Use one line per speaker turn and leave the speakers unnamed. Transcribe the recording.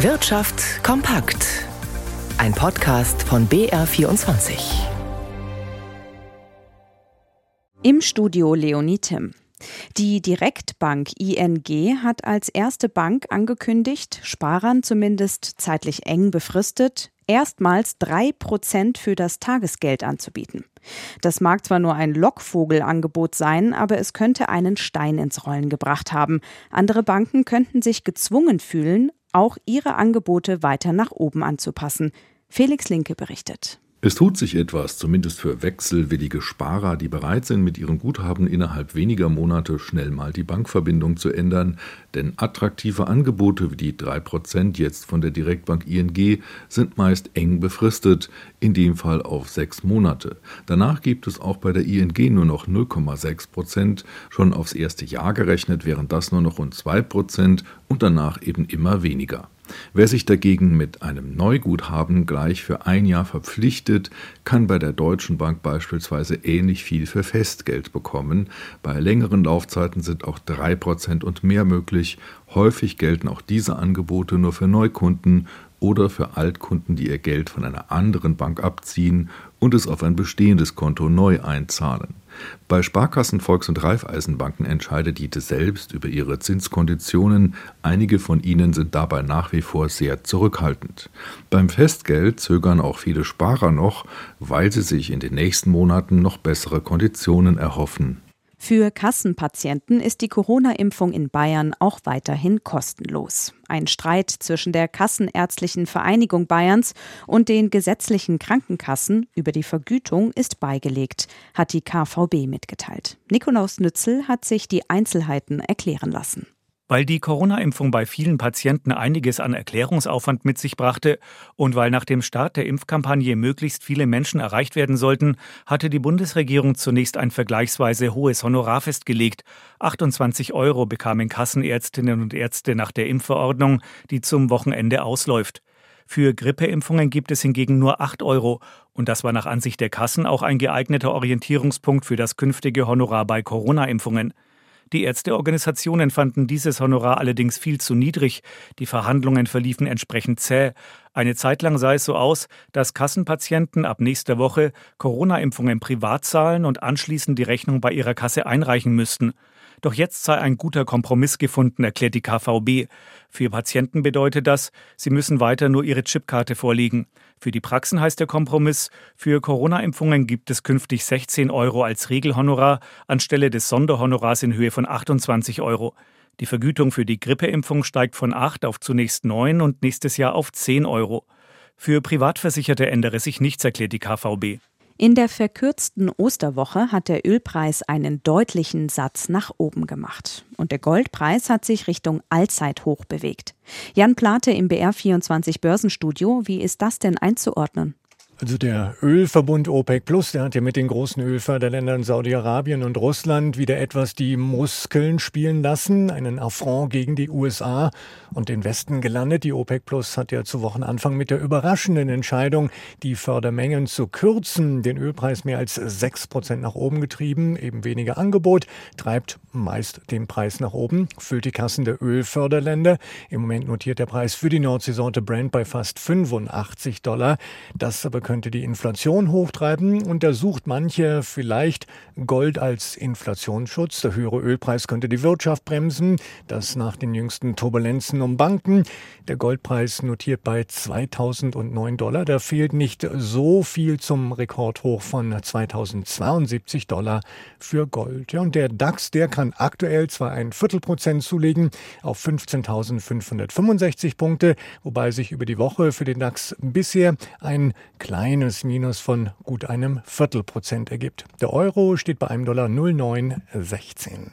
Wirtschaft kompakt. Ein Podcast von BR24.
Im Studio Leonie Tim. Die Direktbank ING hat als erste Bank angekündigt, Sparern zumindest zeitlich eng befristet, erstmals drei Prozent für das Tagesgeld anzubieten. Das mag zwar nur ein Lockvogelangebot sein, aber es könnte einen Stein ins Rollen gebracht haben. Andere Banken könnten sich gezwungen fühlen, auch ihre Angebote weiter nach oben anzupassen. Felix Linke berichtet.
Es tut sich etwas, zumindest für wechselwillige Sparer, die bereit sind, mit ihren Guthaben innerhalb weniger Monate schnell mal die Bankverbindung zu ändern. Denn attraktive Angebote wie die 3% jetzt von der Direktbank ING sind meist eng befristet, in dem Fall auf sechs Monate. Danach gibt es auch bei der ING nur noch 0,6%, schon aufs erste Jahr gerechnet wären das nur noch rund 2% und danach eben immer weniger. Wer sich dagegen mit einem Neuguthaben gleich für ein Jahr verpflichtet, kann bei der Deutschen Bank beispielsweise ähnlich viel für Festgeld bekommen. Bei längeren Laufzeiten sind auch drei Prozent und mehr möglich. Häufig gelten auch diese Angebote nur für Neukunden oder für Altkunden, die ihr Geld von einer anderen Bank abziehen und es auf ein bestehendes Konto neu einzahlen. Bei Sparkassen, Volks- und Raiffeisenbanken entscheidet jede selbst über ihre Zinskonditionen. Einige von ihnen sind dabei nach wie vor sehr zurückhaltend. Beim Festgeld zögern auch viele Sparer noch, weil sie sich in den nächsten Monaten noch bessere Konditionen erhoffen.
Für Kassenpatienten ist die Corona-Impfung in Bayern auch weiterhin kostenlos. Ein Streit zwischen der Kassenärztlichen Vereinigung Bayerns und den gesetzlichen Krankenkassen über die Vergütung ist beigelegt, hat die KVB mitgeteilt. Nikolaus Nützel hat sich die Einzelheiten erklären lassen.
Weil die Corona-Impfung bei vielen Patienten einiges an Erklärungsaufwand mit sich brachte und weil nach dem Start der Impfkampagne möglichst viele Menschen erreicht werden sollten, hatte die Bundesregierung zunächst ein vergleichsweise hohes Honorar festgelegt. 28 Euro bekamen Kassenärztinnen und Ärzte nach der Impfverordnung, die zum Wochenende ausläuft. Für Grippeimpfungen gibt es hingegen nur 8 Euro. Und das war nach Ansicht der Kassen auch ein geeigneter Orientierungspunkt für das künftige Honorar bei Corona-Impfungen. Die Ärzteorganisationen fanden dieses Honorar allerdings viel zu niedrig. Die Verhandlungen verliefen entsprechend zäh. Eine Zeit lang sah es so aus, dass Kassenpatienten ab nächster Woche Corona-Impfungen privat zahlen und anschließend die Rechnung bei ihrer Kasse einreichen müssten. Doch jetzt sei ein guter Kompromiss gefunden, erklärt die KVB. Für Patienten bedeutet das, sie müssen weiter nur ihre Chipkarte vorlegen. Für die Praxen heißt der Kompromiss, für Corona-Impfungen gibt es künftig 16 Euro als Regelhonorar anstelle des Sonderhonorars in Höhe von 28 Euro. Die Vergütung für die Grippeimpfung steigt von 8 auf zunächst 9 und nächstes Jahr auf 10 Euro. Für Privatversicherte ändere sich nichts, erklärt die KVB.
In der verkürzten Osterwoche hat der Ölpreis einen deutlichen Satz nach oben gemacht. Und der Goldpreis hat sich Richtung Allzeithoch bewegt. Jan Plate im BR24 Börsenstudio, wie ist das denn einzuordnen?
Also der Ölverbund OPEC Plus, der hat ja mit den großen Ölförderländern Saudi-Arabien und Russland wieder etwas die Muskeln spielen lassen, einen Affront gegen die USA und den Westen gelandet. Die OPEC Plus hat ja zu Wochenanfang mit der überraschenden Entscheidung, die Fördermengen zu kürzen, den Ölpreis mehr als sechs Prozent nach oben getrieben. Eben weniger Angebot treibt meist den Preis nach oben, füllt die Kassen der Ölförderländer. Im Moment notiert der Preis für die Nordseesorte Brent bei fast 85 Dollar. Das aber könnte die Inflation hochtreiben. Untersucht manche vielleicht Gold als Inflationsschutz. Der höhere Ölpreis könnte die Wirtschaft bremsen. Das nach den jüngsten Turbulenzen um Banken. Der Goldpreis notiert bei 2009 Dollar. Da fehlt nicht so viel zum Rekordhoch von 2072 Dollar für Gold. Ja, und der DAX, der kann aktuell zwar ein Viertelprozent zulegen auf 15.565 Punkte, wobei sich über die Woche für den DAX bisher ein kleines Minus von gut einem Viertelprozent ergibt. Der Euro steht bei einem Dollar 0,916.